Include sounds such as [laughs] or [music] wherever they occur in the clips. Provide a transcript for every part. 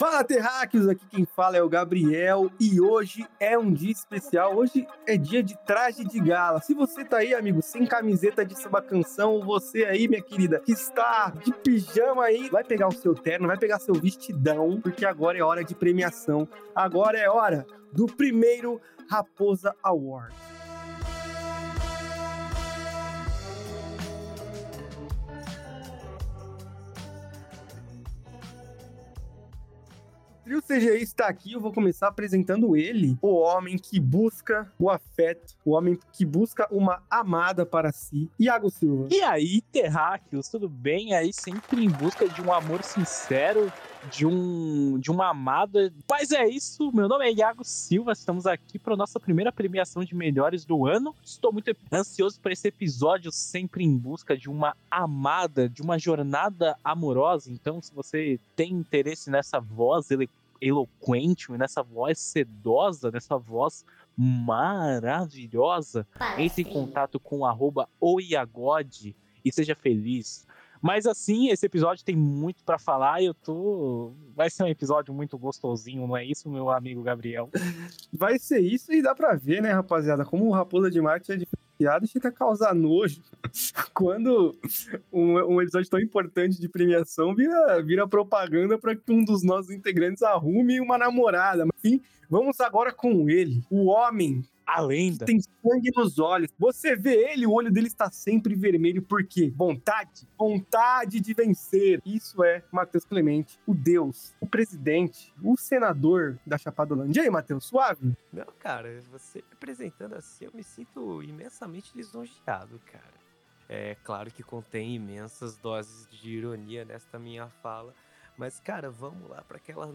Fala terráqueos, aqui quem fala é o Gabriel e hoje é um dia especial. Hoje é dia de traje de gala. Se você tá aí, amigo, sem camiseta de samba canção, você aí, minha querida, que está de pijama aí, vai pegar o seu terno, vai pegar seu vestidão, porque agora é hora de premiação. Agora é hora do primeiro Raposa Award. Trio CGI está aqui, eu vou começar apresentando ele, o homem que busca o afeto, o homem que busca uma amada para si, Iago Silva. E aí, terráqueos, tudo bem? Aí sempre em busca de um amor sincero, de um de uma amada. Mas é isso, meu nome é Iago Silva, estamos aqui para nossa primeira premiação de melhores do ano. Estou muito ansioso para esse episódio, sempre em busca de uma amada, de uma jornada amorosa. Então, se você tem interesse nessa voz eloquente, nessa voz sedosa, nessa voz maravilhosa, entre em contato com arroba oiagode e seja feliz. Mas assim, esse episódio tem muito para falar e eu tô. Vai ser um episódio muito gostosinho, não é isso, meu amigo Gabriel? Vai ser isso e dá pra ver, né, rapaziada? Como o Raposa de Marte é diferenciado e fica a causar nojo [laughs] quando um, um, episódio tão importante de premiação vira, vira propaganda para que um dos nossos integrantes arrume uma namorada. Enfim, vamos agora com ele, o homem a lenda. Tem sangue nos olhos. Você vê ele, o olho dele está sempre vermelho. Por quê? Vontade. Vontade de vencer. Isso é Matheus Clemente, o Deus, o presidente, o senador da Chapadolândia. E aí, Matheus, suave? Não, cara, você apresentando assim, eu me sinto imensamente lisonjeado, cara. É claro que contém imensas doses de ironia nesta minha fala. Mas, cara, vamos lá para aquela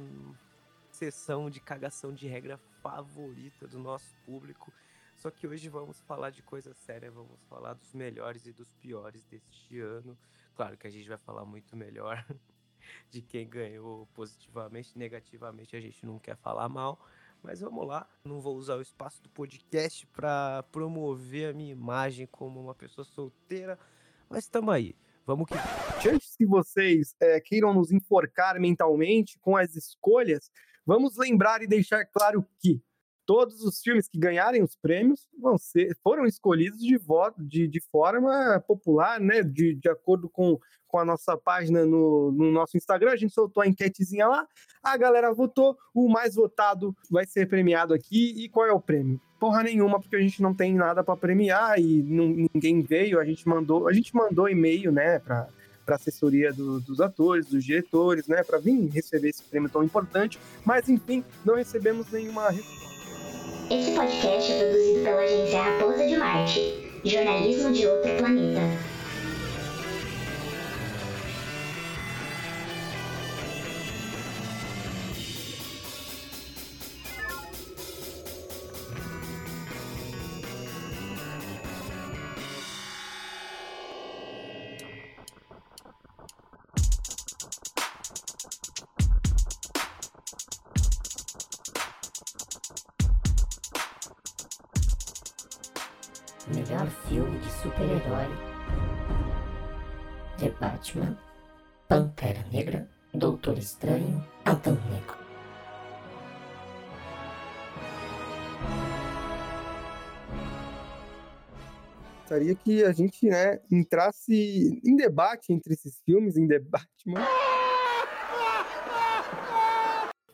sessão de cagação de regra favorita do nosso público. Só que hoje vamos falar de coisa séria, vamos falar dos melhores e dos piores deste ano. Claro que a gente vai falar muito melhor [laughs] de quem ganhou positivamente, negativamente a gente não quer falar mal. Mas vamos lá, não vou usar o espaço do podcast para promover a minha imagem como uma pessoa solteira, mas estamos aí. Vamos que. Antes que vocês é, queiram nos enforcar mentalmente com as escolhas, Vamos lembrar e deixar claro que todos os filmes que ganharem os prêmios vão ser, foram escolhidos de, voto, de, de forma popular, né? De, de acordo com, com a nossa página no, no nosso Instagram. A gente soltou a enquetezinha lá, a galera votou, o mais votado vai ser premiado aqui. E qual é o prêmio? Porra nenhuma, porque a gente não tem nada para premiar e não, ninguém veio. A gente mandou, a gente mandou e-mail, né, para assessoria do, dos atores, dos diretores, né, para vir receber esse prêmio tão importante, mas enfim, não recebemos nenhuma Esse podcast é produzido pela agência Raposa de Marte, jornalismo de outro planeta. Gostaria que a gente né, entrasse em debate entre esses filmes, em debate, mano.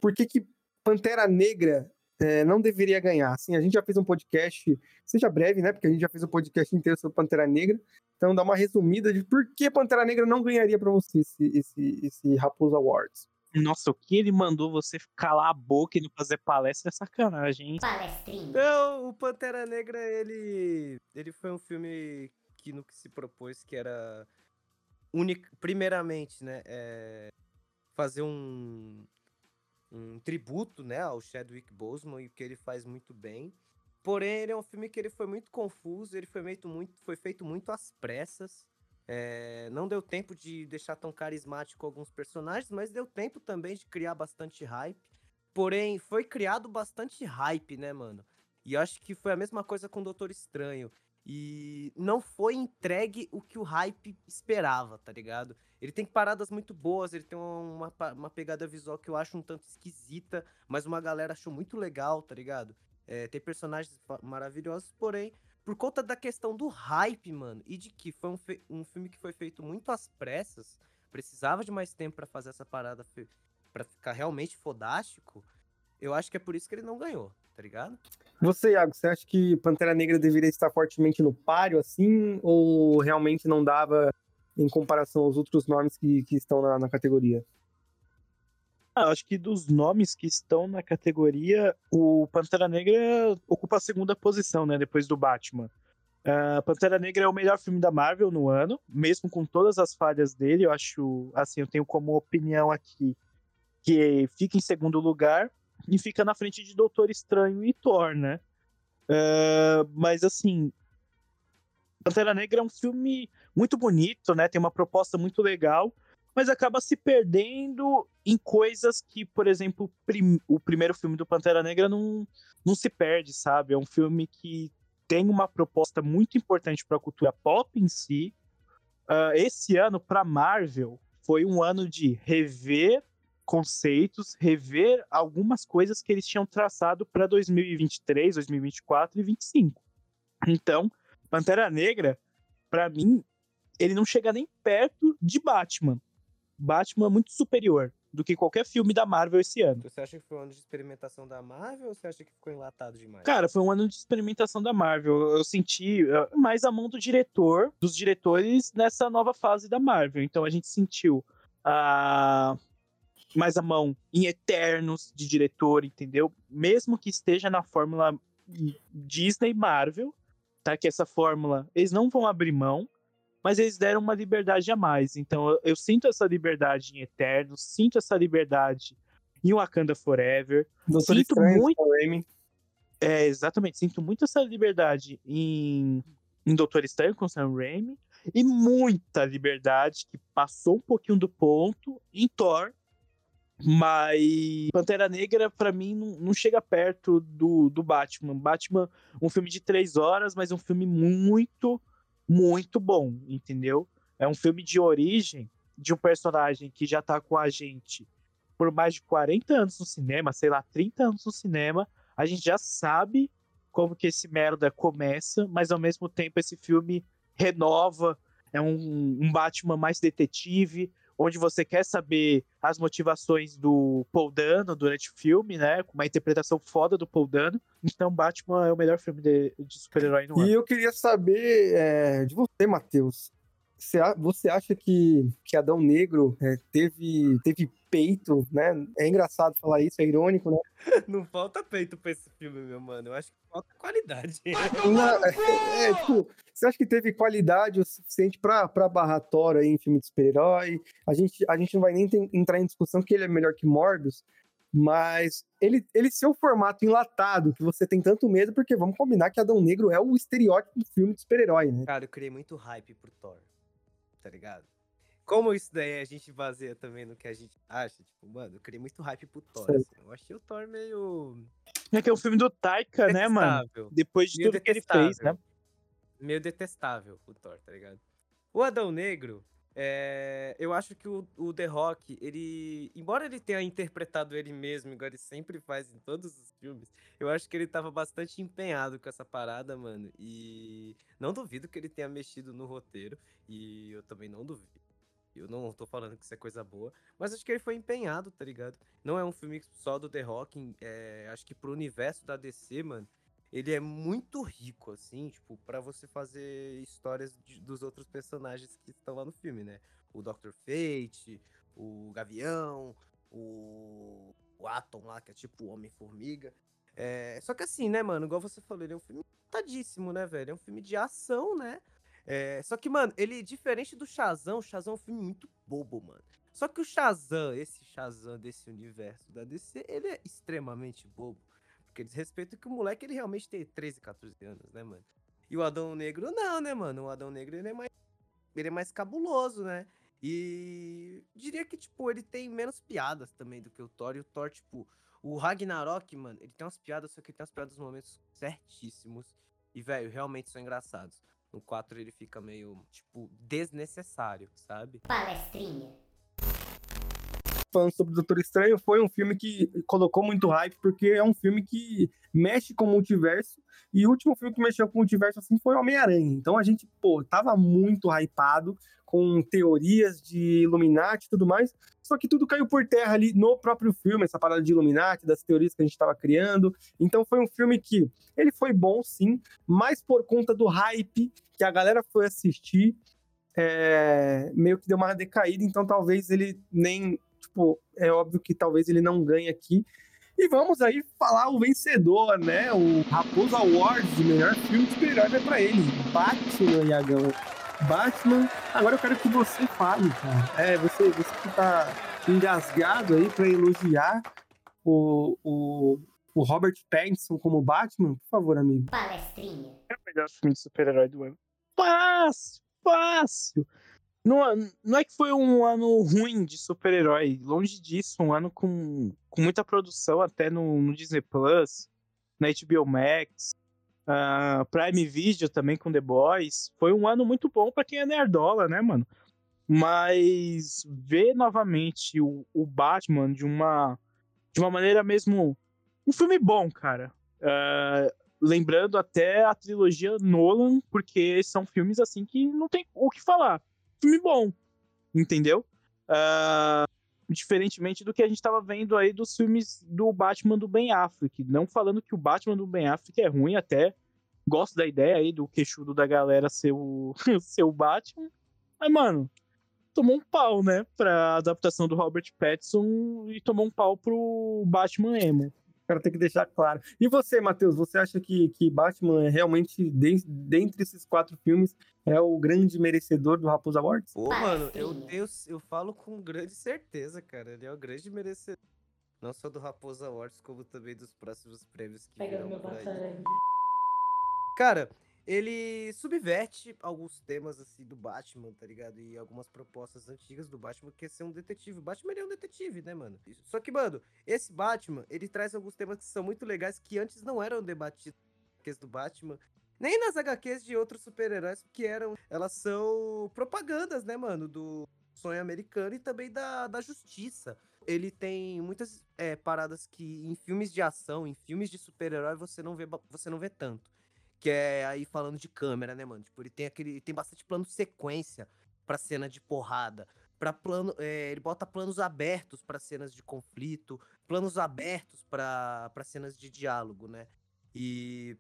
Por que, que Pantera Negra é, não deveria ganhar. Assim, a gente já fez um podcast, seja breve, né? Porque a gente já fez um podcast inteiro sobre Pantera Negra. Então, dá uma resumida de por que Pantera Negra não ganharia para você esse, esse, esse Raposa Awards. Nossa, o que ele mandou você calar a boca e não fazer palestra é sacanagem, hein? Palestrinha. Não, o Pantera Negra, ele, ele foi um filme que no que se propôs que era unic, primeiramente, né, é, fazer um, um tributo, né, ao Chadwick Boseman e o que ele faz muito bem. Porém, ele é um filme que ele foi muito confuso, ele foi feito muito, foi feito muito às pressas. É, não deu tempo de deixar tão carismático alguns personagens, mas deu tempo também de criar bastante hype. Porém, foi criado bastante hype, né, mano? E acho que foi a mesma coisa com o Doutor Estranho. e não foi entregue o que o hype esperava, tá ligado? Ele tem paradas muito boas, ele tem uma, uma pegada visual que eu acho um tanto esquisita, mas uma galera achou muito legal, tá ligado? É, tem personagens maravilhosos, porém, por conta da questão do hype, mano, e de que foi um, um filme que foi feito muito às pressas, precisava de mais tempo para fazer essa parada para ficar realmente fodástico, eu acho que é por isso que ele não ganhou, tá ligado? Você, Iago, você acha que Pantera Negra deveria estar fortemente no páreo, assim, ou realmente não dava em comparação aos outros nomes que, que estão na, na categoria? Ah, acho que dos nomes que estão na categoria, o Pantera Negra ocupa a segunda posição, né? Depois do Batman. Uh, Pantera Negra é o melhor filme da Marvel no ano, mesmo com todas as falhas dele. Eu acho, assim, eu tenho como opinião aqui que fica em segundo lugar e fica na frente de Doutor Estranho e Thor, né? Uh, mas assim, Pantera Negra é um filme muito bonito, né? Tem uma proposta muito legal, mas acaba se perdendo em coisas que, por exemplo, prim o primeiro filme do Pantera Negra não, não se perde, sabe? É um filme que tem uma proposta muito importante para a cultura pop em si. Uh, esse ano, para Marvel, foi um ano de rever conceitos, rever algumas coisas que eles tinham traçado para 2023, 2024 e 2025. Então, Pantera Negra, para mim, ele não chega nem perto de Batman. Batman é muito superior do que qualquer filme da Marvel esse ano. Você acha que foi um ano de experimentação da Marvel ou você acha que ficou enlatado demais? Cara, foi um ano de experimentação da Marvel. Eu senti mais a mão do diretor, dos diretores nessa nova fase da Marvel. Então a gente sentiu a mais a mão em Eternos de diretor, entendeu? Mesmo que esteja na fórmula Disney Marvel, tá? Que essa fórmula eles não vão abrir mão mas eles deram uma liberdade a mais. Então eu, eu sinto essa liberdade em Eterno, sinto essa liberdade em Wakanda Forever. Doutor sinto Estranho, muito. É, exatamente, sinto muito essa liberdade em, em Doutor Estranho com Sam Raimi e muita liberdade que passou um pouquinho do ponto em Thor. Mas Pantera Negra, para mim, não, não, chega perto do, do Batman. Batman, um filme de três horas, mas um filme muito, muito bom, entendeu? É um filme de origem de um personagem que já tá com a gente por mais de 40 anos no cinema, sei lá, 30 anos no cinema. A gente já sabe como que esse merda começa, mas ao mesmo tempo esse filme renova. É um, um Batman mais detetive, onde você quer saber as motivações do Paul Dano durante o filme, né? Com uma interpretação foda do Paul Dano. Então, Batman é o melhor filme de, de super-herói no e ano. E eu queria saber é, de você, Matheus. Você acha que, que Adão Negro é, teve, teve peito, né? É engraçado falar isso, é irônico, né? [laughs] Não falta peito pra esse filme, meu mano. Eu acho que falta qualidade. [laughs] Não, é, é, tipo, você acha que teve qualidade o suficiente pra, pra barrar Thor aí em filme de super-herói? A gente, a gente não vai nem entrar em discussão que ele é melhor que Morbius, mas ele, ele ser o formato enlatado que você tem tanto medo, porque vamos combinar que Adão Negro é o estereótipo do filme de super-herói, né? Cara, eu criei muito hype pro Thor tá ligado? Como isso daí a gente baseia também no que a gente acha, tipo, mano, eu criei muito hype pro Thor. Assim. Eu achei o Thor meio. É que é o filme do Taika, né, mano? Depois de meio tudo que ele fez, né? Meio detestável o Thor, tá ligado? O Adão Negro, é, eu acho que o, o, The Rock, ele. Embora ele tenha interpretado ele mesmo, igual ele sempre faz em todos os filmes, eu acho que ele tava bastante empenhado com essa parada, mano. E não duvido que ele tenha mexido no roteiro. E eu também não duvido. Eu não tô falando que isso é coisa boa, mas acho que ele foi empenhado, tá ligado? Não é um filme só do The Rock, é, acho que pro universo da DC, mano, ele é muito rico, assim, tipo, para você fazer histórias de, dos outros personagens que estão lá no filme, né? O Dr. Fate, o Gavião, o, o Atom lá, que é tipo o Homem-Formiga. É... Só que assim, né, mano, igual você falou, ele é um filme tadíssimo, né, velho? É um filme de ação, né? É... Só que, mano, ele, diferente do Shazam, o Shazam é um filme muito bobo, mano. Só que o Shazam, esse Shazam desse universo da DC, ele é extremamente bobo. Porque eles respeitam que o moleque ele realmente tem 13, 14 anos, né, mano? E o Adão Negro não, né, mano? O Adão Negro ele é mais ele é mais cabuloso, né? E diria que tipo, ele tem menos piadas também do que o Thor. E o Thor, tipo, o Ragnarok, mano, ele tem umas piadas, só que ele tem umas piadas nos momentos certíssimos. E, velho, realmente são engraçados. No 4 ele fica meio, tipo, desnecessário, sabe? Palestrinha. falando sobre Doutor Estranho, foi um filme que colocou muito hype, porque é um filme que mexe com o multiverso, e o último filme que mexeu com o multiverso assim foi Homem-Aranha. Então a gente, pô, tava muito hypado com teorias de Illuminati e tudo mais, só que tudo caiu por terra ali no próprio filme, essa parada de Illuminati, das teorias que a gente estava criando. Então foi um filme que ele foi bom, sim, mas por conta do hype que a galera foi assistir, é, meio que deu uma decaída, então talvez ele nem, tipo, é óbvio que talvez ele não ganhe aqui. E vamos aí falar o vencedor, né? O Raposo Awards de melhor filme de super-herói vai pra ele. Batman, Iagão. Batman. Agora eu quero que você fale, cara. É, você, você que tá engasgado aí pra elogiar o, o, o Robert Pattinson como Batman, por favor, amigo. Palestrinha. É o melhor filme de super-herói do ano. Fácil, fácil. Não, não é que foi um ano ruim de super-herói, longe disso, um ano com, com muita produção até no, no Disney Plus, na HBO Max, uh, Prime Video também com The Boys. Foi um ano muito bom para quem é nerdola, né, mano? Mas ver novamente o, o Batman de uma, de uma maneira mesmo. Um filme bom, cara. Uh, lembrando até a trilogia Nolan, porque são filmes assim que não tem o que falar. Filme bom, entendeu? Uh, diferentemente do que a gente estava vendo aí dos filmes do Batman do Ben Affleck. Não falando que o Batman do Ben Affleck é ruim, até gosto da ideia aí do queixudo da galera ser o, [laughs] ser o Batman. Mas, mano, tomou um pau, né? Pra adaptação do Robert Pattinson e tomou um pau pro Batman emo. Quero ter que deixar claro. E você, Matheus, você acha que, que Batman é realmente, de, dentre esses quatro filmes, é o grande merecedor do Raposa Awards? Pô, mano, eu, eu, eu falo com grande certeza, cara. Ele é o grande merecedor. Não só do Raposa Awards, como também dos próximos prêmios que Pegando virão meu por aí. Cara, ele subverte alguns temas assim do Batman, tá ligado? E algumas propostas antigas do Batman, que é ser um detetive. O Batman ele é um detetive, né, mano? Só que, mano, esse Batman, ele traz alguns temas que são muito legais que antes não eram debatidos do Batman. Nem nas HQs de outros super-heróis, que eram. Elas são propagandas, né, mano? Do sonho americano e também da, da justiça. Ele tem muitas é, paradas que em filmes de ação, em filmes de super-herói, você não vê você não vê tanto. Que é aí falando de câmera, né, mano? Tipo, ele tem aquele. Tem bastante plano sequência pra cena de porrada. Pra plano. é, ele bota planos abertos pra cenas de conflito, planos abertos pra cenas de diálogo, né? E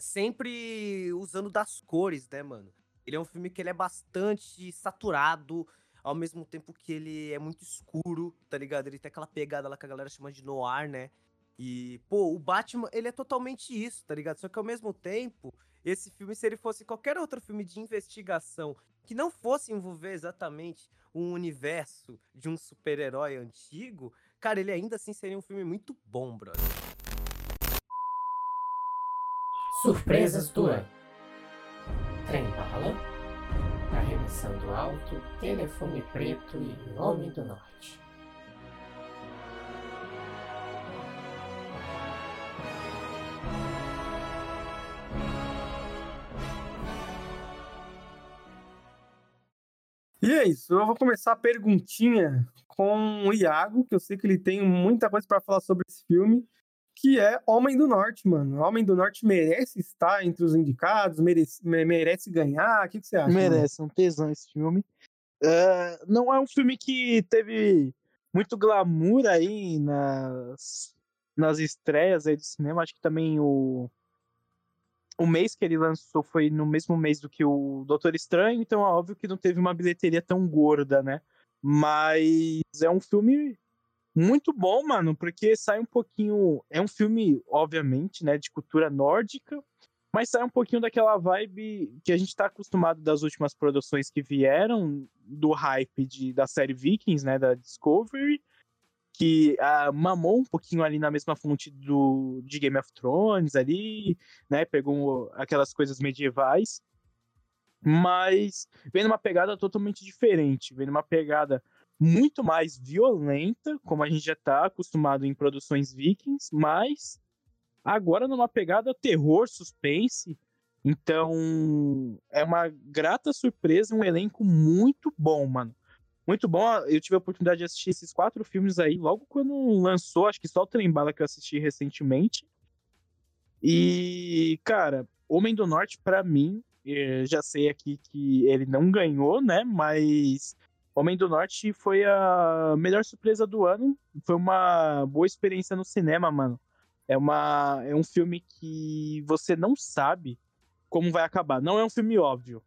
sempre usando das cores, né, mano? Ele é um filme que ele é bastante saturado, ao mesmo tempo que ele é muito escuro, tá ligado? Ele tem aquela pegada lá que a galera chama de noir, né? E, pô, o Batman, ele é totalmente isso, tá ligado? Só que ao mesmo tempo, esse filme, se ele fosse qualquer outro filme de investigação que não fosse envolver exatamente um universo de um super-herói antigo, cara, ele ainda assim seria um filme muito bom, brother. Surpresas do ano. Trem bala, arremessando alto, telefone preto e nome do norte. E é isso, eu vou começar a perguntinha com o Iago, que eu sei que ele tem muita coisa pra falar sobre esse filme, que é Homem do Norte, mano. Homem do Norte merece estar entre os indicados, merece, me- merece ganhar, o que, que você acha? mano? Merece, um tesão esse filme. É, não é um filme que teve muito glamour aí nas, nas estreias aí do cinema. Acho que também o, o mês que ele lançou foi no mesmo mês do que o Doutor Estranho, então é óbvio que não teve uma bilheteria tão gorda, né? Mas é um filme muito bom, mano, porque sai um pouquinho. É um filme, obviamente, né, de cultura nórdica, mas sai um pouquinho daquela vibe que a gente tá acostumado das últimas produções que vieram, do hype de, da série Vikings, né, da Discovery, que ah, mamou um pouquinho ali na mesma fonte do, de Game of Thrones ali, né, pegou aquelas coisas medievais, mas vem numa pegada totalmente diferente, vem numa pegada muito mais violenta, como a gente já tá acostumado em produções vikings, mas agora numa pegada terror, suspense. Então, é uma grata surpresa, um elenco muito bom, mano. Muito bom. Eu tive a oportunidade de assistir esses quatro filmes aí logo quando lançou, acho que só o Trembala que eu assisti recentemente. E, cara, Homem do Norte, para mim, eh, já sei aqui que ele não ganhou, né? Mas Homem do Norte foi a melhor surpresa do ano. Foi uma boa experiência no cinema, mano. É, uma, é um filme que você não sabe como vai acabar. Não é um filme óbvio.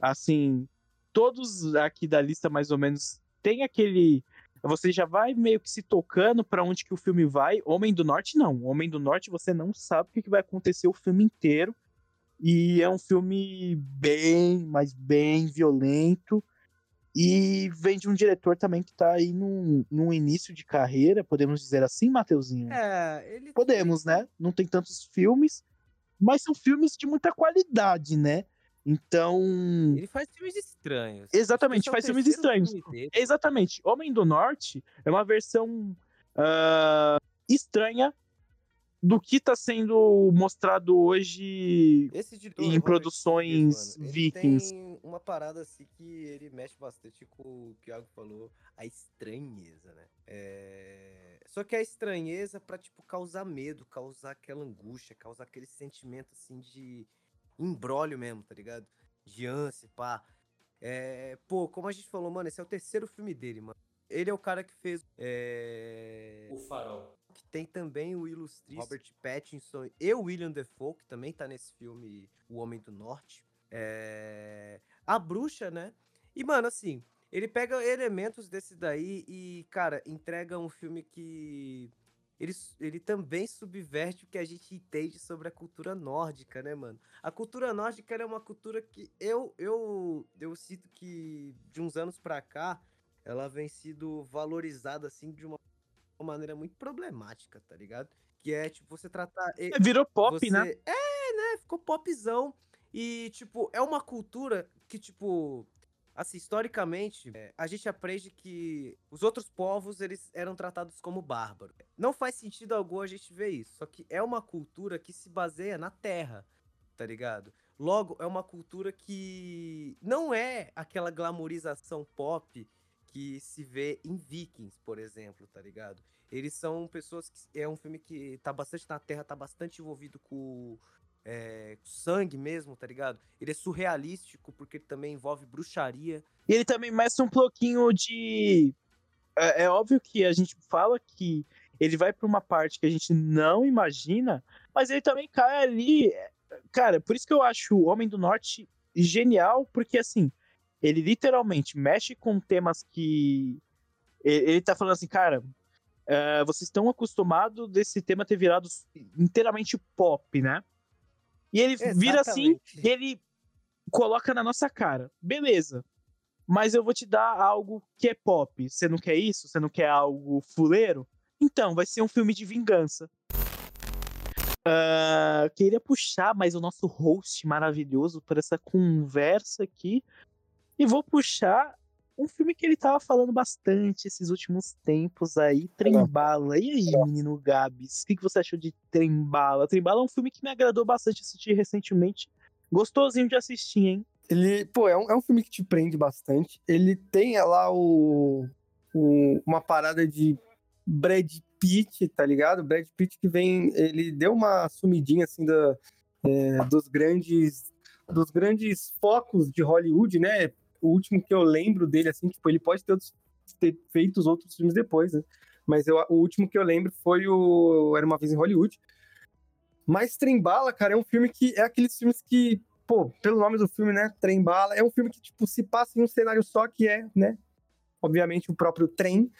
Assim, todos aqui da lista, mais ou menos, tem aquele. Você já vai meio que se tocando para onde que o filme vai. Homem do Norte, não. Homem do Norte, você não sabe o que vai acontecer o filme inteiro. E é um filme bem, mas bem violento. E vem de um diretor também que tá aí num, num início de carreira, podemos dizer assim, Mateuzinho? É, ele. Podemos, né? Não tem tantos filmes, mas são filmes de muita qualidade, né? Então. Ele faz filmes estranhos. Exatamente, faz filmes estranhos. filme. Exatamente. Homem do Norte é uma versão ah, estranha do que está sendo mostrado hoje diretor, em produções mano, vikings. Tem uma parada assim que ele mexe bastante com o que o Thiago falou, a estranheza, né? É... Só que a estranheza pra, tipo, causar medo, causar aquela angústia, causar aquele sentimento, assim, de embrólio mesmo, tá ligado? De ânsia, pá. É... Pô, como a gente falou, mano, esse é o terceiro filme dele, mano. Ele é o cara que fez é... O Farol. que tem também o ilustríssimo Robert Pattinson e o William Defoe, que também tá nesse filme O Homem do Norte. É... A Bruxa, né? E, mano, assim, ele pega elementos desse daí e, cara, entrega um filme que... Ele, ele também subverte o que a gente entende sobre a cultura nórdica, né, mano? A cultura nórdica é uma cultura que eu, eu, eu sinto que de uns anos pra cá ela vem sido valorizada, assim, de uma maneira muito problemática, tá ligado? Que é, tipo, você tratar. e- Virou pop, você... né? É, né? Ficou popzão. E, tipo, é uma cultura que, tipo. Assim, historicamente, é, a gente aprende que os outros povos, eles eram tratados como bárbaros. Não faz sentido algum a gente ver isso. Só que é uma cultura que se baseia na terra, tá ligado? Logo, é uma cultura que não é aquela glamorização pop que se vê em Vikings, por exemplo, tá ligado? Eles são pessoas que. É um filme que tá bastante na Terra, tá bastante envolvido com é, sangue mesmo, tá ligado? Ele é surrealístico, porque ele também envolve bruxaria. E ele também mestra um pouquinho de. É, é óbvio que a gente fala que ele vai pra uma parte que a gente não imagina, mas ele também cai ali. Cara, por isso que eu acho o Homem do Norte genial, porque assim, ele literalmente mexe com temas que. Ele, ele tá falando assim, cara. é, vocês estão acostumados desse tema ter virado inteiramente pop, né? E ele vira assim, Exatamente. e ele coloca na nossa cara. Beleza. Mas eu vou te dar algo que é pop. Você não quer isso? Você não quer algo fuleiro? Então, vai ser um filme de vingança. Ah, queria puxar mais o nosso host maravilhoso para essa conversa aqui. E vou puxar um filme que ele tava falando bastante esses últimos tempos aí, Trembala. E aí, menino Gabs, o que, que você achou de Trembala? Trembala é um filme que me agradou bastante assistir recentemente. Gostosinho de assistir, hein? Ele, pô, é um, é um filme que te prende bastante. Ele tem é, lá o, o- uma parada de Brad Pitt, tá ligado? Brad Pitt que vem, ele deu uma sumidinha assim da, é, dos grandes dos grandes focos de Hollywood, né? O último que eu lembro dele, assim, tipo, ele pode ter, ter feito os outros filmes depois, né? Mas eu- o último que eu lembro foi o Era Uma Vez em Hollywood. Mas Trembala, cara, é um filme que é aqueles filmes que pô, pelo nome do filme, né? Trem Bala, é um filme que, tipo, se passa em um cenário só, que é, né? Obviamente, o próprio trem.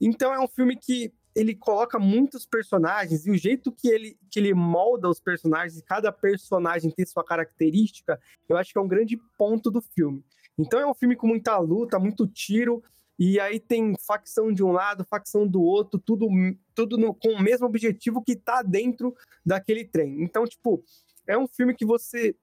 Então, é um filme que ele coloca muitos personagens e o jeito que ele, que ele molda os personagens, cada personagem tem sua característica, eu acho que é um grande ponto do filme. Então, é um filme com muita luta, muito tiro, e aí tem facção de um lado, facção do outro, tudo, tudo no- com o mesmo objetivo que tá dentro daquele trem. Então, tipo, é um filme que você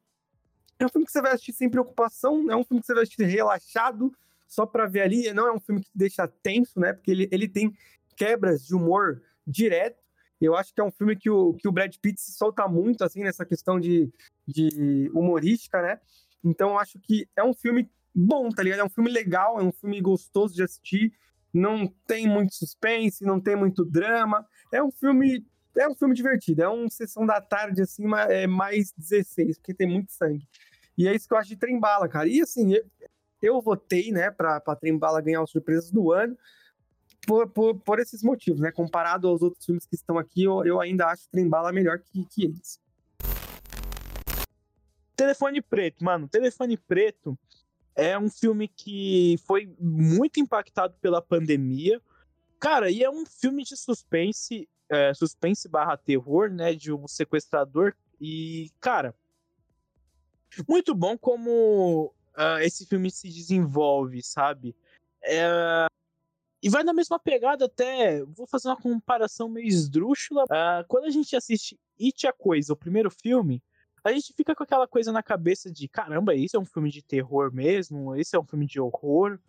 é um filme que você vai assistir sem preocupação, é um filme que você vai assistir relaxado, só pra ver ali. Não é um filme que te deixa tenso, né? Porque ele, ele tem quebras de humor direto. Eu acho que é um filme que o, que o Brad Pitt se solta muito, assim, nessa questão de, de humorística, né? Então, eu acho que é um filme bom, tá ligado? É um filme legal, é um filme gostoso de assistir. Não tem muito suspense, não tem muito drama. É um filme é um filme divertido, é uma sessão da tarde, assim, é mais 16, porque tem muito sangue. E é isso que eu acho de Trembala, cara. E assim, eu, eu votei, né, pra, pra Trembala ganhar as surpresas do ano por, por, por, esses motivos, né? Comparado aos outros filmes que estão aqui, eu, eu ainda acho Trembala melhor que, que eles. Telefone Preto, mano. Telefone Preto é um filme que foi muito impactado pela pandemia. Cara, e é um filme de suspense, é, suspense barra terror, né? De um sequestrador. E, cara, muito bom como uh, esse filme se desenvolve, sabe? É... E vai na mesma pegada até. Vou fazer uma comparação meio esdrúxula. Uh, quando a gente assiste It a Coisa, o primeiro filme, a gente fica com aquela coisa na cabeça de caramba, isso é um filme de terror mesmo? Esse é um filme de horror?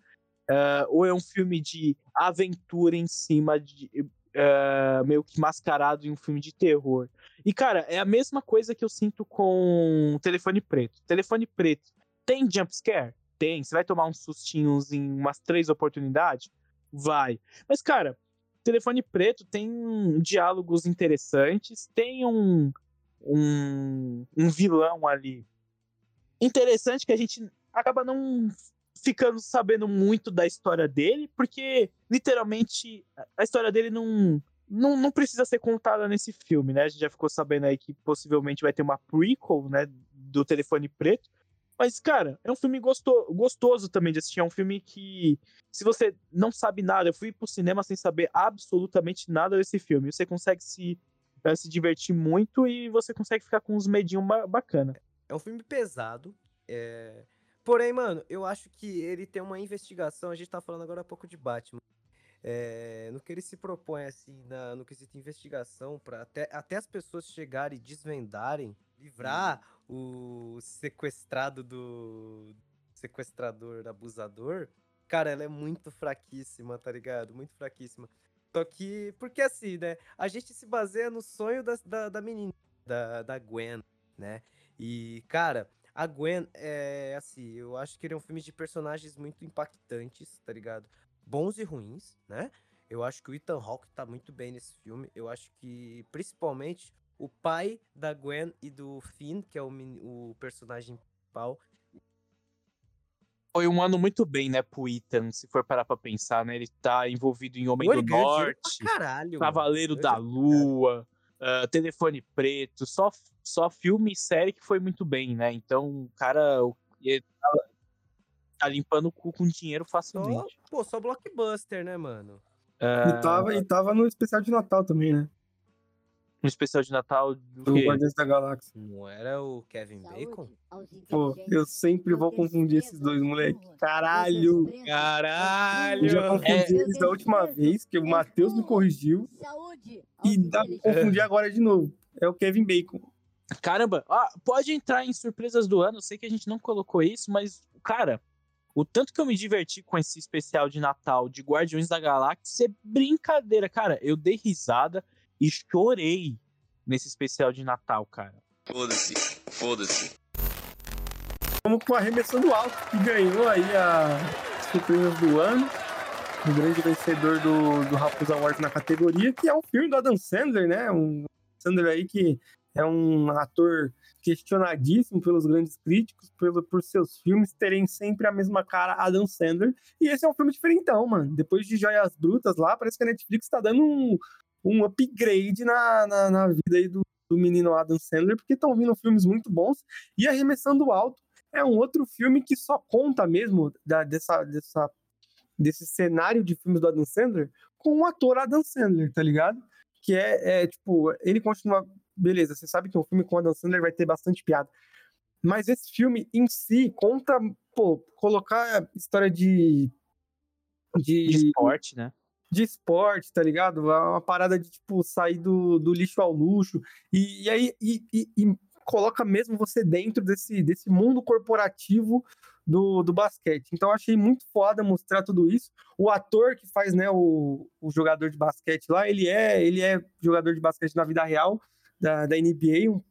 Uh, ou é um filme de aventura em cima de. Uh, meio que mascarado em um filme de terror. E, cara, é a mesma coisa que eu sinto com Telefone Preto. Telefone Preto tem jumpscare? Tem. Você vai tomar uns sustinhos em umas três oportunidades? Vai. Mas, cara, Telefone Preto tem diálogos interessantes, tem um, um, um vilão ali interessante que a gente acaba não ficando sabendo muito da história dele, porque literalmente a história dele não, não, não precisa ser contada nesse filme, né? A gente já ficou sabendo aí que possivelmente vai ter uma prequel, né, do Telefone Preto. Mas, cara, é um filme gostoso, gostoso também de assistir. É um filme que, se você não sabe nada, eu fui pro cinema sem saber absolutamente nada desse filme. Você consegue se, é, se divertir muito e você consegue ficar com uns medinhos bacana. É um filme pesado. É... Porém, mano, eu acho que ele tem uma investigação. A gente tá falando agora há pouco de Batman. É... no que ele se propõe, assim, na... no quesito investigação, para até, até as pessoas chegarem e desvendarem, livrar o sequestrado do sequestrador abusador, cara, ela é muito fraquíssima, tá ligado? Muito fraquíssima. Só que, porque assim, né? A gente se baseia no sonho da, da, da menina, da, da Gwen, né? E, cara, a Gwen é assim, eu acho que ele é um filme de personagens muito impactantes, tá ligado? Bons e ruins, né? Eu acho que o Ethan Hawke tá muito bem nesse filme. Eu acho que, principalmente, o pai da Gwen e do Finn, que é o, o personagem principal. Foi um ano muito bem, né, pro Ethan, se for parar pra pensar, né? Ele tá envolvido em Homem do Norte, caralho, Cavaleiro da Lua, uh, Telefone Preto, só, só filme e série que foi muito bem, né? Então, o cara ele tá, tá limpando o cu com dinheiro facilmente. Só, pô, só blockbuster, né, mano? Uh... E, tava, e tava no especial de Natal também, né? Um especial de Natal do, do Guardiões da Galáxia. Não era o Kevin Bacon? Pô, eu sempre vou confundir esses dois moleques. Caralho! Caralho! Eu já confundi é... eles da última vez, que o Matheus me corrigiu. E dá pra confundir agora de novo. É o Kevin Bacon. Caramba, ah, pode entrar em surpresas do ano. Eu sei que a gente não colocou isso, mas, cara, o tanto que eu me diverti com esse especial de Natal de Guardiões da Galáxia é brincadeira, cara. Eu dei risada e chorei nesse especial de Natal, cara. Foda-se, foda-se. Vamos com Arremessando Alto, que ganhou aí a surpresas do ano. O grande vencedor do, do Raposa Awards na categoria, que é um filme do Adam Sandler, né? Um Sandler aí que é um ator questionadíssimo pelos grandes críticos, pelo, por seus filmes terem sempre a mesma cara Adam Sandler. E esse é um filme diferentão, mano. Depois de Joias Brutas lá, parece que a Netflix tá dando um, um upgrade na, na, na vida aí do, do menino Adam Sandler, porque estão vindo filmes muito bons. E Arremessando Alto é um outro filme que só conta mesmo da, dessa, dessa, desse cenário de filmes do Adam Sandler com o ator Adam Sandler, tá ligado? Que é, é tipo, ele continua. Beleza, você sabe que um filme com Adam Sandler vai ter bastante piada. Mas esse filme em si conta, pô, colocar história de. De, de esporte, né? De esporte, tá ligado? É uma parada de, tipo, sair do, do lixo ao luxo. E, e aí e, e, e, coloca mesmo você dentro desse, desse mundo corporativo do, do basquete. Então eu achei muito foda mostrar tudo isso. O ator que faz, né, o, o jogador de basquete lá, ele é, ele é jogador de basquete na vida real da, da NBA, um,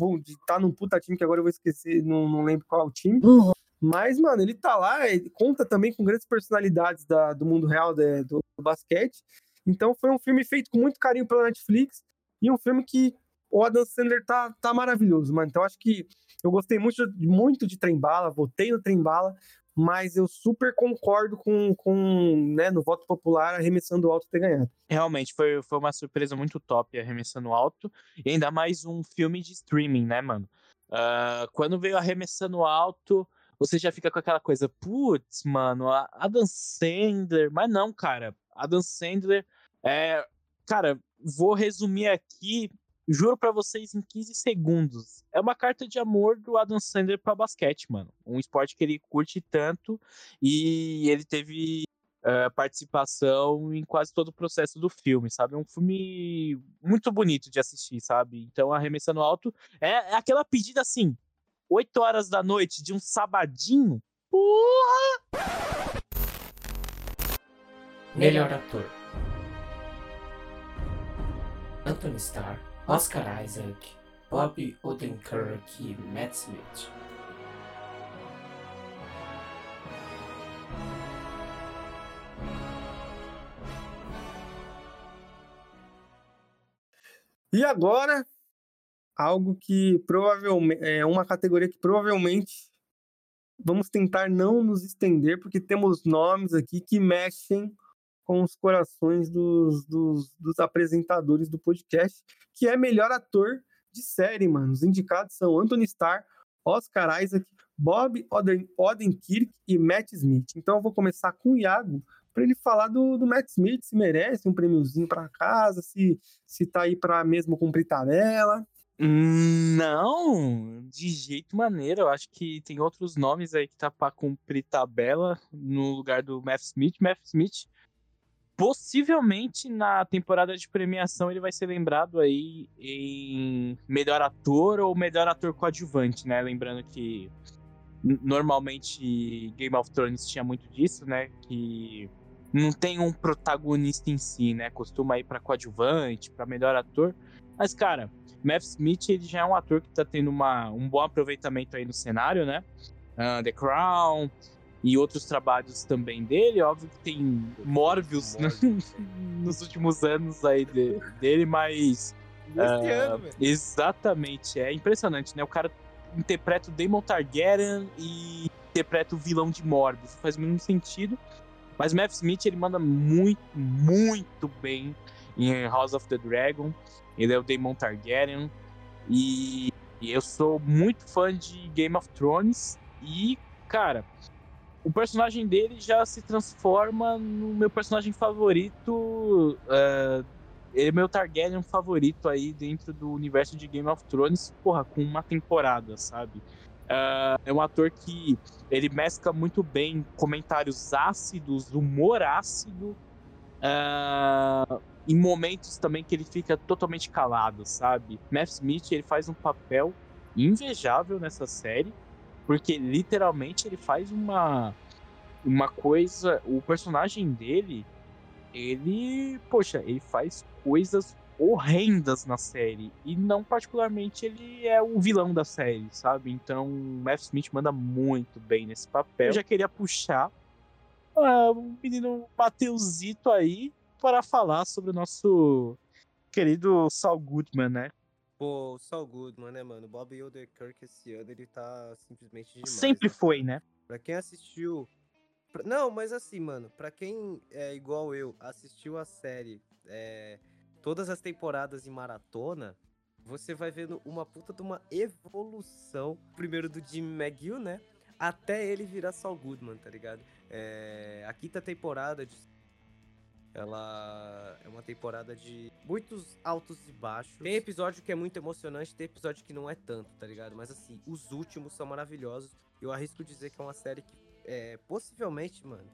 um, tá num puta time que agora eu vou esquecer, não, não lembro qual é o time. Uhum. Mas, mano, ele tá lá, ele conta também com grandes personalidades da, do mundo real de, do, do basquete. Então foi um filme feito com muito carinho pela Netflix e um filme que o Adam Sandler tá, tá maravilhoso, mano. Então acho que eu gostei muito, muito de Trembala, votei no Trembala, mas eu super concordo com, com né, no voto popular, arremessando alto ter ganhado. Realmente, foi, foi uma surpresa muito top arremessando alto, e ainda mais um filme de streaming, né, mano? Uh, quando veio arremessando alto, você já fica com aquela coisa, putz, mano, Adam Sandler, mas não, cara, Adam Sandler é. Cara, vou resumir aqui Juro para vocês em 15 segundos. É uma carta de amor do Adam Sandler para basquete, mano. Um esporte que ele curte tanto e ele teve uh, participação em quase todo o processo do filme, sabe? É um filme muito bonito de assistir, sabe? Então, Arremessando Alto é, é aquela pedida assim: 8 horas da noite de um sabadinho. Porra! Melhor ator: Anthony Starr. Oscar Isaac, Bob Odenkirk e Matt Smith. E agora, algo que provavelmente é uma categoria que provavelmente vamos tentar não nos estender, porque temos nomes aqui que mexem com os corações dos, dos, dos, apresentadores do podcast, que é melhor ator de série, mano. Os indicados são Anthony Starr, Oscar Isaac, Bob Oden, Odenkirk e Matt Smith. Então eu vou começar com o Iago para ele falar do, do Matt Smith, se merece um prêmiozinho para casa, se, se tá aí para mesmo cumprir tabela. Não, de jeito maneiro. Eu acho que tem outros nomes aí que tá para cumprir tabela no lugar do Matt Smith. Matt Smith Possivelmente na temporada de premiação ele vai ser lembrado aí em melhor ator ou melhor ator coadjuvante, né? Lembrando que normalmente Game of Thrones tinha muito disso, né? Que não tem um protagonista em si, né? Costuma ir para coadjuvante, para melhor ator. Mas cara, Matt Smith ele já é um ator que tá tendo uma, um bom aproveitamento aí no cenário, né? Uh, The Crown, e outros trabalhos também dele. Óbvio que tem Morbius, né? [laughs] nos últimos anos aí de, dele, mas. uh, ano, exatamente, é impressionante, né? O cara interpreta o Daemon Targaryen e interpreta o vilão de Morbius. Faz muito sentido. Mas Matt Smith ele manda muito, muito bem em House of the Dragon. Ele é o Daemon Targaryen. E, e eu sou muito fã de Game of Thrones. E, cara, o personagem dele já se transforma no meu personagem favorito. Uh, ele é meu Targaryen favorito aí dentro do universo de Game of Thrones, porra, com uma temporada, sabe? Uh, é um ator que ele mescla muito bem comentários ácidos, humor ácido, uh, em momentos também que ele fica totalmente calado, sabe? Matt Smith ele faz um papel invejável nessa série porque literalmente ele faz uma uma coisa, o personagem dele, ele, poxa, ele faz coisas horrendas na série e não particularmente ele é o vilão da série, sabe? Então, Matt Smith manda muito bem nesse papel. Eu já queria puxar uh, o menino Mateusito aí para falar sobre o nosso querido Saul Goodman, né? Pô, o Saul Goodman, né, mano? Bob Odenkirk esse ano, ele tá simplesmente demais. Sempre né? foi, né? Pra quem assistiu... Pra... Não, mas assim, mano, pra quem é igual eu, assistiu a série é, todas as temporadas em maratona, você vai vendo uma puta de uma evolução, primeiro do Jim McGill, né? Até ele virar Saul Goodman, tá ligado? É, a quinta temporada de ela é uma temporada de muitos altos e baixos. Tem episódio que é muito emocionante, tem episódio que não é tanto, tá ligado? Mas assim, os últimos são maravilhosos. Eu arrisco dizer que é uma série que é, possivelmente, mano,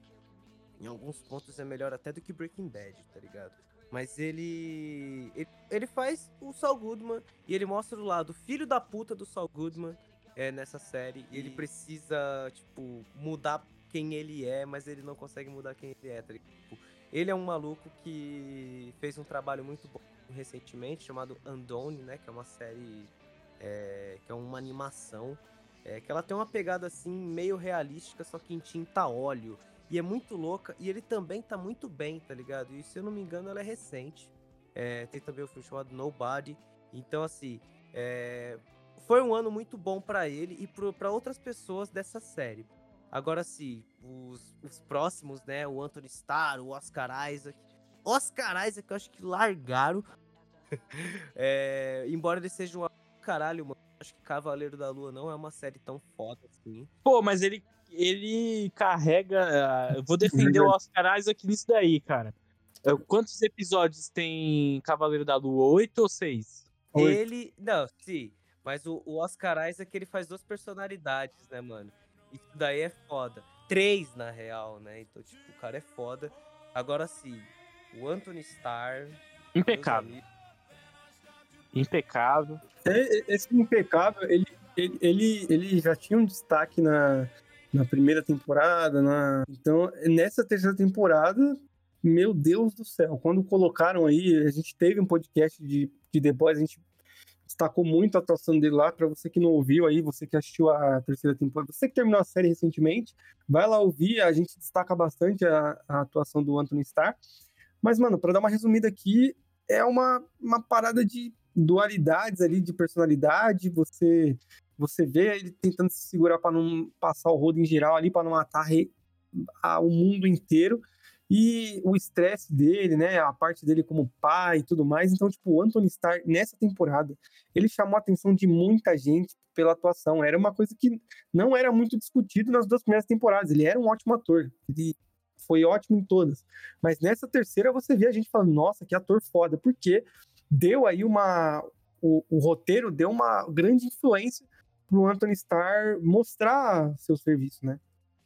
em alguns pontos é melhor até do que Breaking Bad, tá ligado? Mas ele, ele. Ele faz o Saul Goodman e ele mostra do lado filho da puta do Saul Goodman é, nessa série e ele precisa, tipo, mudar quem ele é, mas ele não consegue mudar quem ele é, tá ligado? Tipo, ele é um maluco que fez um trabalho muito bom recentemente, chamado Undone, né? Que é uma série. é, que é uma animação. é, que ela tem uma pegada assim, meio realística, só que em tinta óleo. E é muito louca. E ele também tá muito bem, tá ligado? E se eu não me engano, ela é recente. É, tem também o filme chamado Nobody. Então, assim, é, foi um ano muito bom pra ele e para outras pessoas dessa série. Agora sim, os, os próximos, né? O Anthony Starr, o Oscar Isaac. Oscar Isaac, eu acho que largaram. [laughs] É, embora ele seja um caralho, mano. Acho que Cavaleiro da Lua não é uma série tão foda assim. Pô, mas ele, ele carrega. Eu vou defender o Oscar Isaac nisso daí, cara. Eh, Quantos episódios tem Cavaleiro da Lua? Oito ou seis? Oito. Ele. Não, sim. Mas o, o Oscar Isaac ele faz duas personalidades, né, mano? Isso daí é foda. Três, na real, né? Então, tipo, o cara é foda. Agora sim, o Anthony Starr. Impecável. Impecável. É, Esse impecável, ele, ele, ele, ele já tinha um destaque na, na primeira temporada, na... então nessa terceira temporada, meu Deus do céu, quando colocaram aí, a gente teve um podcast de, de The Boys, a gente destacou muito a atuação dele lá, pra você que não ouviu aí, você que assistiu a terceira temporada, você que terminou a série recentemente, vai lá ouvir, a gente destaca bastante a, a atuação do Anthony Starr, mas mano, pra dar uma resumida aqui, é uma, uma parada de dualidades ali de personalidade, você você vê ele tentando se segurar para não passar o rodo em geral ali, para não matar o mundo inteiro. E o estresse dele, né, a parte dele como pai e tudo mais. Então, tipo, o Anthony Starr, nessa temporada, ele chamou a atenção de muita gente pela atuação. Era uma coisa que não era muito discutido nas duas primeiras temporadas. Ele era um ótimo ator. Ele foi ótimo em todas. Mas nessa terceira você vê a gente falando, nossa, que ator foda. Porque deu aí uma. O, o roteiro deu uma grande influência pro Anthony Starr mostrar seu serviço, né?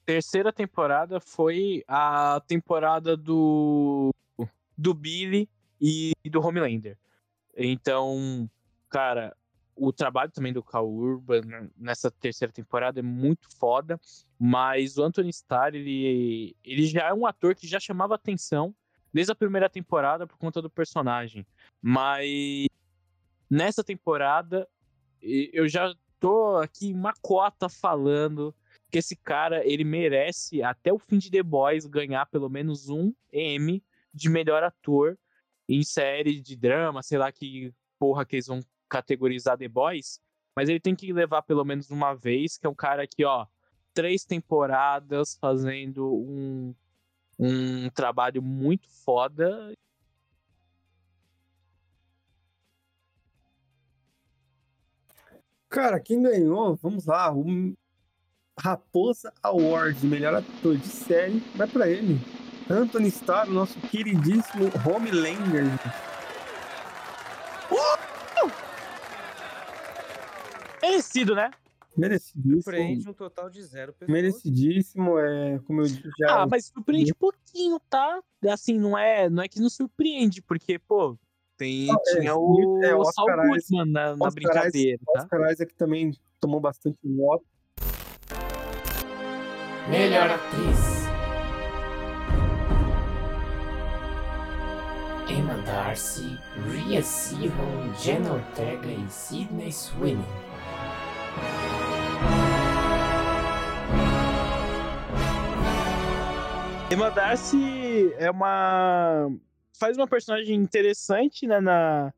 Terceira temporada foi a temporada do, do Billy e do Homelander. Então, cara, o trabalho também do Cal Urban nessa terceira temporada é muito foda, mas o Anthony Starr, ele, ele já é um ator que já chamava atenção desde a primeira temporada por conta do personagem. Mas nessa temporada, eu já tô aqui uma cota falando que esse cara, ele merece, até o fim de The Boys, ganhar pelo menos um M de melhor ator em série de drama, sei lá que porra que eles vão categorizar The Boys, mas ele tem que levar pelo menos uma vez, que é um cara que, ó, três temporadas fazendo um, um trabalho muito foda. Cara, quem ganhou, vamos lá, o Raposa Award, melhor ator de série, vai pra ele. Anthony Starr, nosso queridíssimo Homelander. Merecido, né? Merecidíssimo. Surpreende um total de zero pessoas. Merecidíssimo, é, como eu disse já. Ah, mas surpreende um pouquinho, tá? Assim, não é, não é que não surpreende, porque, pô, tem, é, tinha o, é, o Oscar Saul Goodman na, na Oscar brincadeira, tá? Oscar Isaac também tomou bastante voto. Melhor atriz. Emma Darcy, Rhea Seehorn, Jenna Ortega e Sidney Sweeney. Emma Darcy é uma. faz uma personagem interessante, né, na,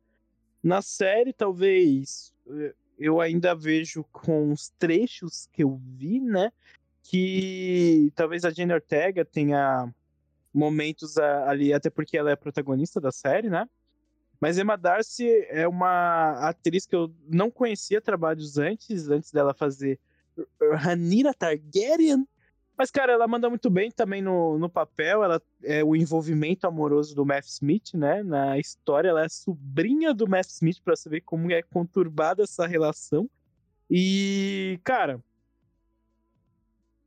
na série, talvez. eh, Eu ainda vejo com os trechos que eu vi, né? Que talvez a Jenna Ortega tenha momentos ali, até porque ela é protagonista da série, né? Mas Emma Darcy é uma atriz que eu não conhecia trabalhos antes, antes dela fazer Ranira Targaryen. Mas, cara, ela manda muito bem também no, no papel. Ela é o envolvimento amoroso do Matt Smith, né? Na história, ela é sobrinha do Matt Smith, pra saber como é conturbada essa relação. E, cara.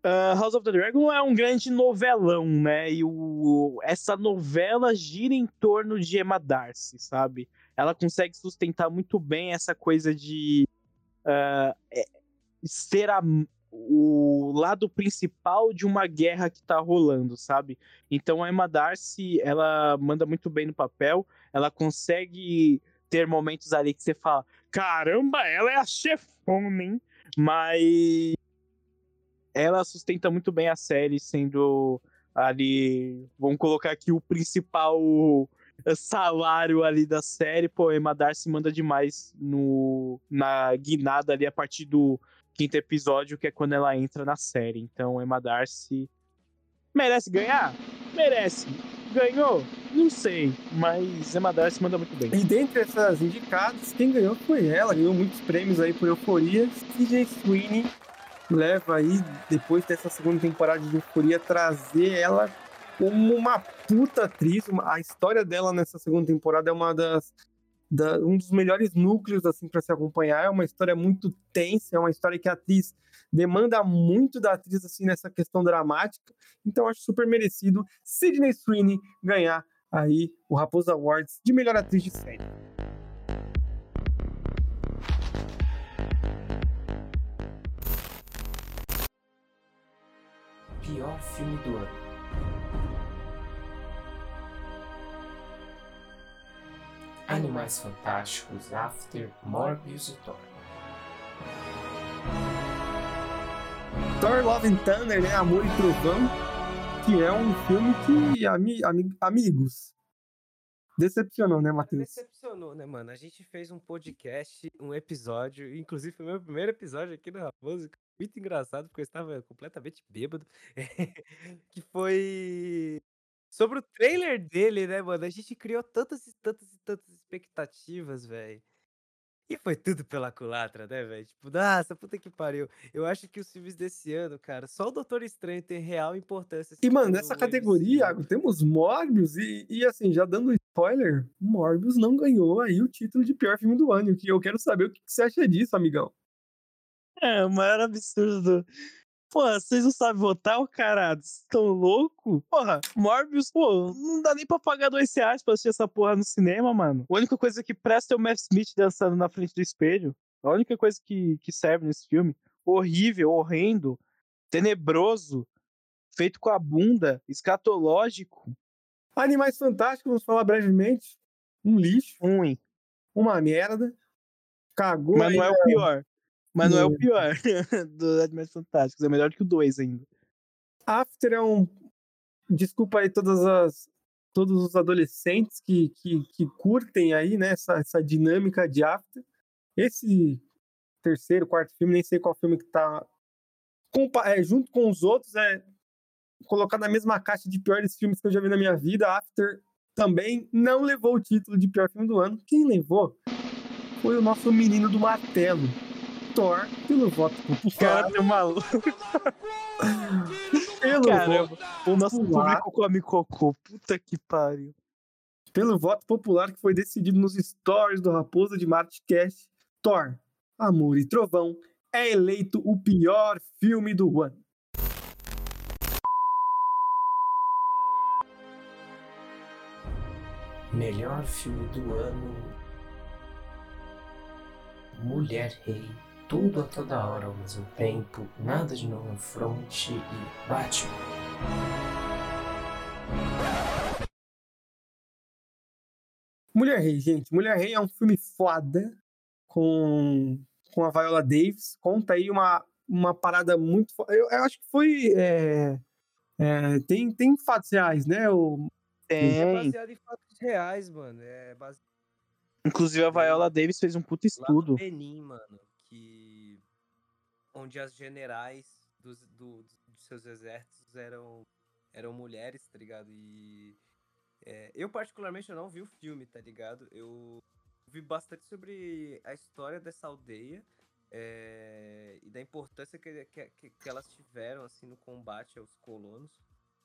Ah, House of the Dragon é um grande novelão, né? E o, essa novela gira em torno de Emma Darcy, sabe? Ela consegue sustentar muito bem essa coisa de. ah, é- ser a, o lado principal de uma guerra que tá rolando, sabe? Então a Emma Darcy, ela manda muito bem no papel, ela consegue ter momentos ali que você fala, caramba, ela é a chefona, hein? Mas ela sustenta muito bem a série, sendo ali, vamos colocar aqui o principal salário ali da série, pô, Emma Darcy manda demais no, na guinada ali a partir do quinto episódio, que é quando ela entra na série. Então, Emma Darcy merece ganhar? Merece. Ganhou? Não sei, mas Emma Darcy manda muito bem. E dentre essas indicadas, quem ganhou foi ela, ganhou muitos prêmios aí por Euforia. CJ Sweeney leva aí, depois dessa segunda temporada de Euforia, trazer ela como uma puta atriz. A história dela nessa segunda temporada é uma das da, um dos melhores núcleos assim para se acompanhar. É uma história muito tensa, é uma história que a atriz demanda muito da atriz assim nessa questão dramática. Então acho super merecido Sidney Sweeney ganhar aí o Raposa Awards de melhor atriz de série. Pior filme do ano. Animais Fantásticos, After, Morbius e Thor. Thor Love and Thunder, né? Amor e Trovão, que é um filme que, ami, ami, amigos, decepcionou, né, Matheus? Decepcionou, né, mano? A gente fez um podcast, um episódio, inclusive foi o meu primeiro episódio aqui no Raposo, muito engraçado, porque eu estava completamente bêbado, [laughs] que foi sobre o trailer dele, né, mano? A gente criou tantas e tantas e tantas expectativas, velho. E foi tudo pela culatra, né, velho? Tipo, nossa, puta que pariu. Eu acho que os filmes desse ano, cara, só o Doutor Estranho tem real importância. E, assim, mano, no nessa categoria. Iago, temos Morbius e, e, assim, já dando spoiler, Morbius não ganhou aí o título de pior filme do ano, que eu quero saber o que que você acha disso, amigão. É, o maior absurdo. Porra, vocês não sabem votar, o caralho? Vocês estão loucos? Porra, Morbius, pô, não dá nem pra pagar dois reais pra assistir essa porra no cinema, mano. A única coisa que presta é o Matt Smith dançando na frente do espelho. A única coisa que, que serve nesse filme. Horrível, horrendo, tenebroso, feito com a bunda, escatológico, Animais Fantásticos, vamos falar brevemente. Um lixo, ruim. uma merda. Cagou Mas não é o pior. Mas não é o pior [laughs] do Animais Fantásticos. É melhor que o 2 ainda. After é um. Desculpa aí todas as. Todos os adolescentes que, que, que curtem aí, né, essa, essa dinâmica de After. Esse terceiro, quarto filme, nem sei qual filme que tá. é, junto com os outros, é colocar na mesma caixa de piores filmes que eu já vi na minha vida. After também não levou o título de pior filme do ano. Quem levou foi o nosso menino do martelo, Thor, pelo voto [laughs] popular. Cara, tem maluco. Pelo Caramba. voto O nosso popular. público come cocô. Puta que pariu. pelo voto popular que foi decidido nos stories do Raposa de Marte Cast, Thor, Amor e Trovão é eleito o pior filme do ano. Melhor filme do ano. Mulher Rei. Tudo a toda hora ao mesmo tempo. Nada de novo no front e Batman. Mulher Rei, gente. Mulher Rei é um filme foda com, com a Viola Davis. Conta aí uma, uma parada muito foda. Eu, eu acho que foi. é, é, tem, tem fatos reais, né? O, É Tem. baseado em fatos reais, mano. É baseado Inclusive a Viola Davis fez um puta lá no estudo. Benin, mano. Onde as generais dos, do, dos seus exércitos eram, eram mulheres, tá ligado? E... é, eu, particularmente, eu não vi o filme, tá ligado? Eu vi bastante sobre a história dessa aldeia é, e da importância que, que, que- que elas tiveram, assim, no combate aos colonos.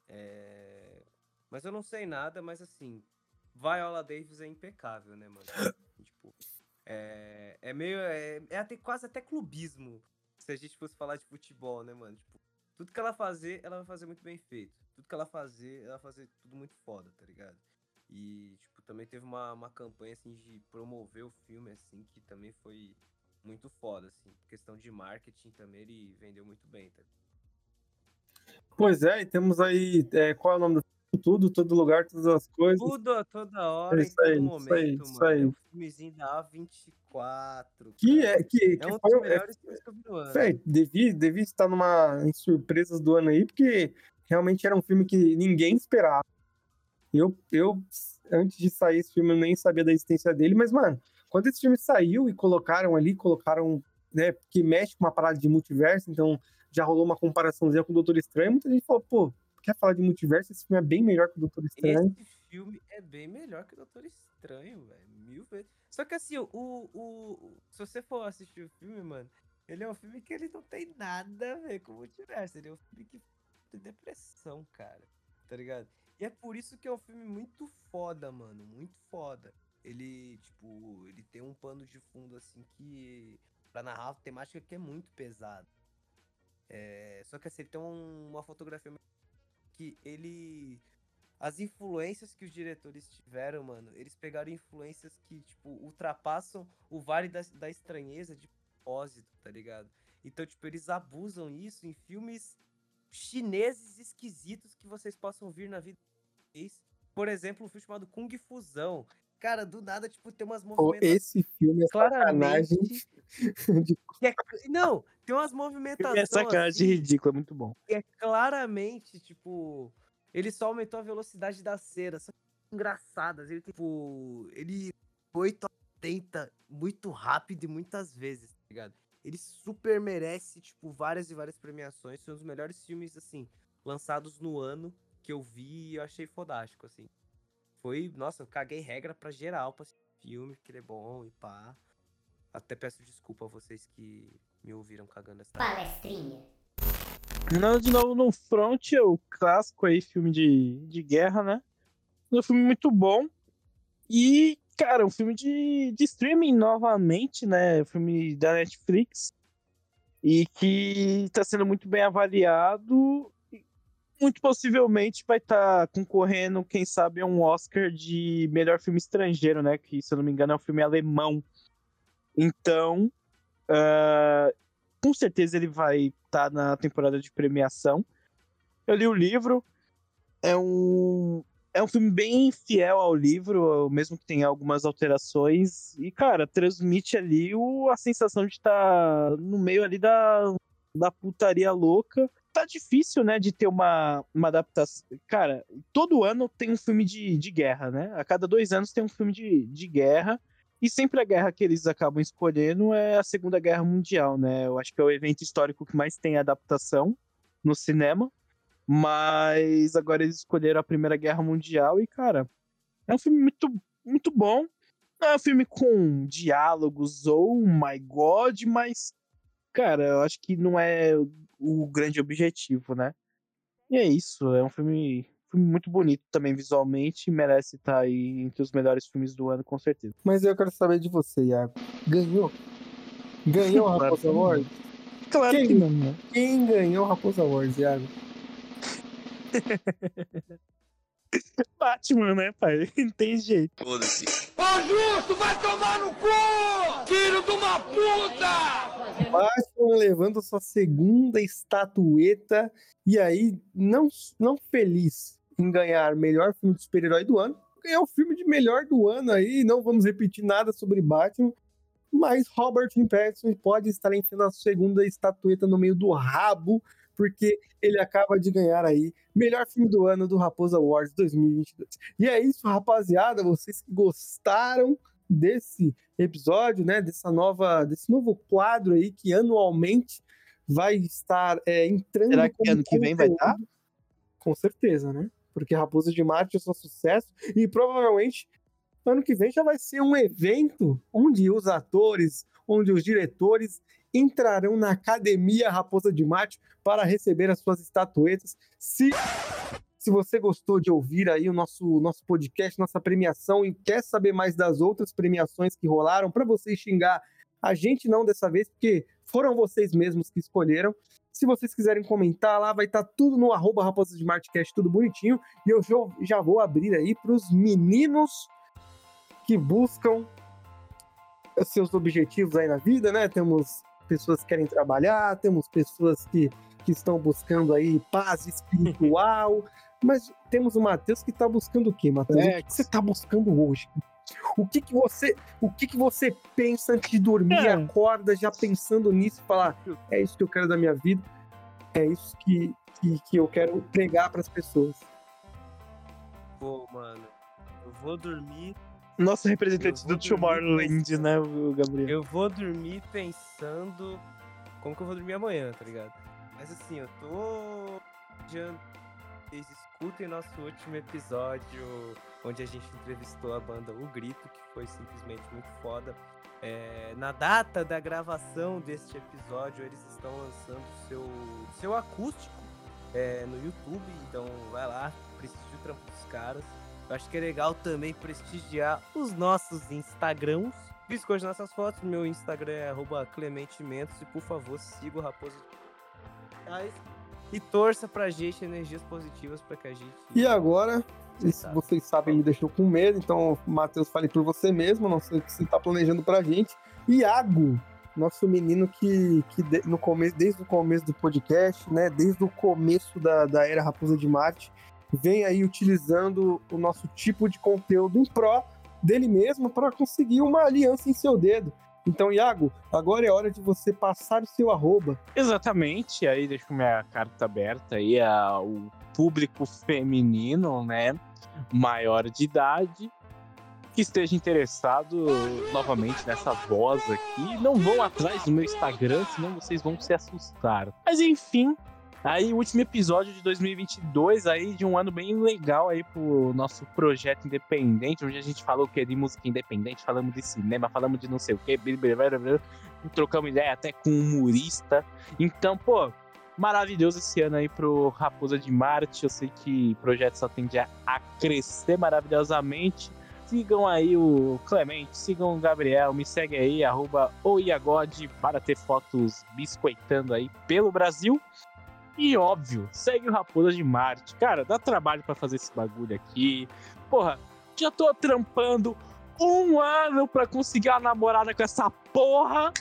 É, mas eu não sei nada, mas assim, Viola Davis é impecável, né, mano? [gasps] tipo, é, é meio. É, é até, quase até clubismo se a gente fosse falar de futebol, né, mano? Tipo, tudo que ela fazer, ela vai fazer muito bem feito. Tudo que ela fazer, ela vai fazer tudo muito foda, tá ligado? E, tipo, também teve uma, uma campanha, assim, de promover o filme, assim, que também foi muito foda, assim. Questão de marketing também, ele vendeu muito bem, tá? Pois é, e temos aí. é, qual é o nome do tudo, todo lugar, todas as coisas. Tudo a toda hora, É em isso todo aí, isso momento, aí, mano. isso aí. É um filmezinho da A24. Que cara. é, que, É que um foi, dos é, melhores filmes que eu vi no ano. Devia, devia estar numa em surpresas do ano aí, porque realmente era um filme que ninguém esperava. Eu, eu, antes de sair esse filme, eu nem sabia da existência dele, mas, mano, quando esse filme saiu e colocaram ali, colocaram, né, que mexe com uma parada de multiverso, então já rolou uma comparaçãozinha com o Doutor Estranho, muita gente falou, pô, quer falar de multiverso? Esse filme é bem melhor que o Doutor Estranho. Esse filme é bem melhor que o Doutor Estranho, velho. Mil vezes. Só que assim, o, o, Se você for assistir o filme, mano, ele é um filme que ele não tem nada a ver com o multiverso. Ele é um filme que tem depressão, cara. Tá ligado? E é por isso que é um filme muito foda, mano. Muito foda. Ele, tipo, ele tem um pano de fundo, assim, que. Pra narrar a temática que é muito pesada. É, só que assim, ele tem um- uma fotografia que ele as influências que os diretores tiveram, mano, eles pegaram influências que, tipo, ultrapassam o vale da, da estranheza de propósito, tá ligado? Então, tipo, eles abusam isso em filmes chineses esquisitos que vocês possam vir na vida. Por exemplo, um filme chamado Kung Fusão. Cara, do nada, tipo, tem umas movimentações. esse filme é sacanagem. Claramente. [laughs] que é- não, tem umas Filme movimentações. é sacanagem assim, ridícula, é muito bom. que é claramente, tipo, ele só aumentou a velocidade das cenas, são engraçadas. Ele, tipo, ele 8 a 80 muito rápido e muitas vezes, tá ligado? Ele super merece, tipo, várias e várias premiações. Foi um dos melhores filmes, assim, lançados no ano que eu vi e eu achei fodástico, assim. Foi, nossa, eu caguei regra pra geral pra o filme, que ele é bom e pá. Até peço desculpa a vocês que me ouviram cagando essa. Palestrinha. Nada de novo no front, é o clássico aí, filme de, de guerra, né? É um filme muito bom. E, cara, um filme de, de streaming novamente, né? Um filme da Netflix. E que tá sendo muito bem avaliado. Muito possivelmente vai estar concorrendo, quem sabe, a um Oscar de melhor filme estrangeiro, né? Que, se eu não me engano, é um filme alemão. Então, ah, com certeza ele vai estar na temporada de premiação. Eu li o livro, é um é um filme bem fiel ao livro, mesmo que tenha algumas alterações e cara, transmite ali o, a sensação de estar no meio ali da, da putaria louca. Tá difícil, né, de ter uma, uma adaptação. Cara, todo ano tem um filme de, de guerra, né? A cada dois anos tem um filme de, de guerra. E sempre a guerra que eles acabam escolhendo é a Segunda Guerra Mundial, né? Eu acho que é o evento histórico que mais tem adaptação no cinema. Mas agora eles escolheram a Primeira Guerra Mundial e, cara, é um filme muito, muito bom. Não é um filme com diálogos ou oh my god, mas, cara, eu acho que não é o grande objetivo, né? E é isso, é um filme, filme muito bonito também visualmente e merece estar aí entre os melhores filmes do ano, com certeza. Mas eu quero saber de você, Iago. Ganhou? Ganhou o [laughs] Claro Raposa. Awards? Claro Quem? que não, né? Quem ganhou o Raposa Awards, Iago? [laughs] [laughs] Batman, né, pai? [laughs] Não tem jeito. Foda-se. Batman levando sua segunda estatueta e aí, não, não feliz em ganhar melhor filme de super-herói do ano, ganhou o filme de melhor do ano aí, não vamos repetir nada sobre Batman, mas Robert Pattinson pode estar enfiando a segunda estatueta no meio do rabo, porque ele acaba de ganhar aí melhor filme do ano do Raposa Awards 2022. E é isso, rapaziada, vocês que gostaram desse episódio, né, dessa nova, desse novo quadro aí que anualmente vai estar é, entrando. Será que ano que vem vai estar? conteúdo. Com certeza, né? Porque Raposa de Marte é só sucesso e provavelmente ano que vem já vai ser um evento onde os atores, onde os diretores entrarão na Academia Raposa de Marte para receber as suas estatuetas. Se se você gostou de ouvir aí o nosso, nosso podcast, nossa premiação e quer saber mais das outras premiações que rolaram, para vocês xingar a gente não dessa vez, porque foram vocês mesmos que escolheram. Se vocês quiserem comentar lá, vai estar tudo no arroba Raposa de Martcast, tudo bonitinho. E eu já vou abrir aí para os meninos que buscam seus objetivos aí na vida, né? Temos pessoas que querem trabalhar, temos pessoas que, que estão buscando aí paz espiritual, mas temos o Matheus que está buscando o quê, Matheus? O que, que você está buscando hoje? O que que você, o que que você pensa antes de dormir? É. Acorda já pensando nisso falar, é isso que eu quero da minha vida, é isso que, que, que eu quero pregar para as pessoas. Pô, mano, eu vou dormir. Nosso representante do Tomorrowland, né, o Gabriel? Eu vou dormir pensando como que eu vou dormir amanhã, tá ligado? Mas assim, eu tô. Vocês escutem nosso último episódio, onde a gente entrevistou a banda O Grito, que foi simplesmente muito foda. É, na data da gravação deste episódio, eles estão lançando seu, seu acústico é, no YouTube, então vai lá, prestigia o trampo dos caras. Eu acho que é legal também prestigiar os nossos Instagrams. Escolha nossas fotos, meu Instagram é arroba Clemente Mentos e por favor siga o Raposo e torça pra gente energias positivas pra que a gente. E agora, sabe. vocês sabem, me deixou com medo, então, Matheus, fale por você mesmo, não sei o que você está planejando pra gente. Iago, nosso menino que, que no começo, desde o começo do podcast, né, desde o começo da, da era Raposa de Marte, vem aí utilizando o nosso tipo de conteúdo em pró dele mesmo para conseguir uma aliança em seu dedo. Então, Iago, agora é hora de você passar o seu arroba. Exatamente, aí deixo minha carta aberta aí ao público feminino, né, maior de idade, que esteja interessado novamente nessa voz aqui. Não vão atrás do meu Instagram, senão vocês vão se assustar. Mas enfim, aí último episódio de 2022 aí de um ano bem legal aí pro nosso projeto independente, onde a gente falou que é de música independente, falamos de cinema, falamos de não sei o que, trocamos ideia até com um humorista. Então, pô, maravilhoso esse ano aí pro Raposa de Marte. Eu sei que o projeto só tende a crescer maravilhosamente. Sigam aí o Clemente, sigam o Gabriel, me segue aí, arroba oiagode, para ter fotos biscoitando aí pelo Brasil. E óbvio, segue o Raposa de Marte. Cara, dá trabalho pra fazer esse bagulho aqui. Porra, já tô trampando um ano pra conseguir uma namorada com essa porra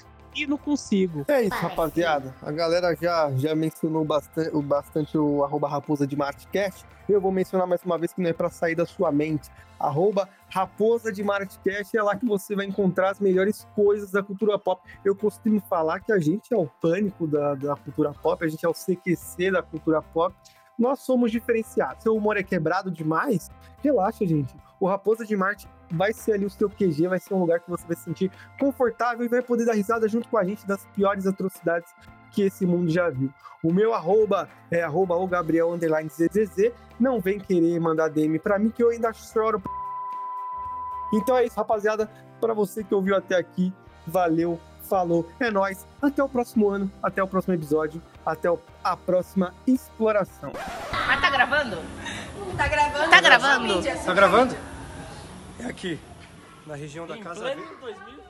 e não consigo. É isso, rapaziada. A galera já, já mencionou bastante o, bastante o arroba raposa de Martcast. Eu vou mencionar mais uma vez que não é pra sair da sua mente. Arroba raposa de Martcast é lá que você vai encontrar as melhores coisas da cultura pop. Eu costumo falar que a gente é o pânico da, da cultura pop, a gente é o CQC da cultura pop. Nós somos diferenciados. Seu humor é quebrado demais? Relaxa, gente. O Raposa de Marte vai ser ali o seu QG, vai ser um lugar que você vai se sentir confortável e vai poder dar risada junto com a gente das piores atrocidades que esse mundo já viu. O meu arroba é arroba o Gabriel underline ZZZ. Não vem querer mandar DM pra mim que eu ainda choro. Então é isso, rapaziada. Pra você que ouviu até aqui, valeu, falou, é nóis. Até o próximo ano, até o próximo episódio, até a próxima exploração. Mas tá gravando? Tá gravando? Tá gravando? Tá gravando? Aqui, na região da Em Casa pleno Verde. 2020.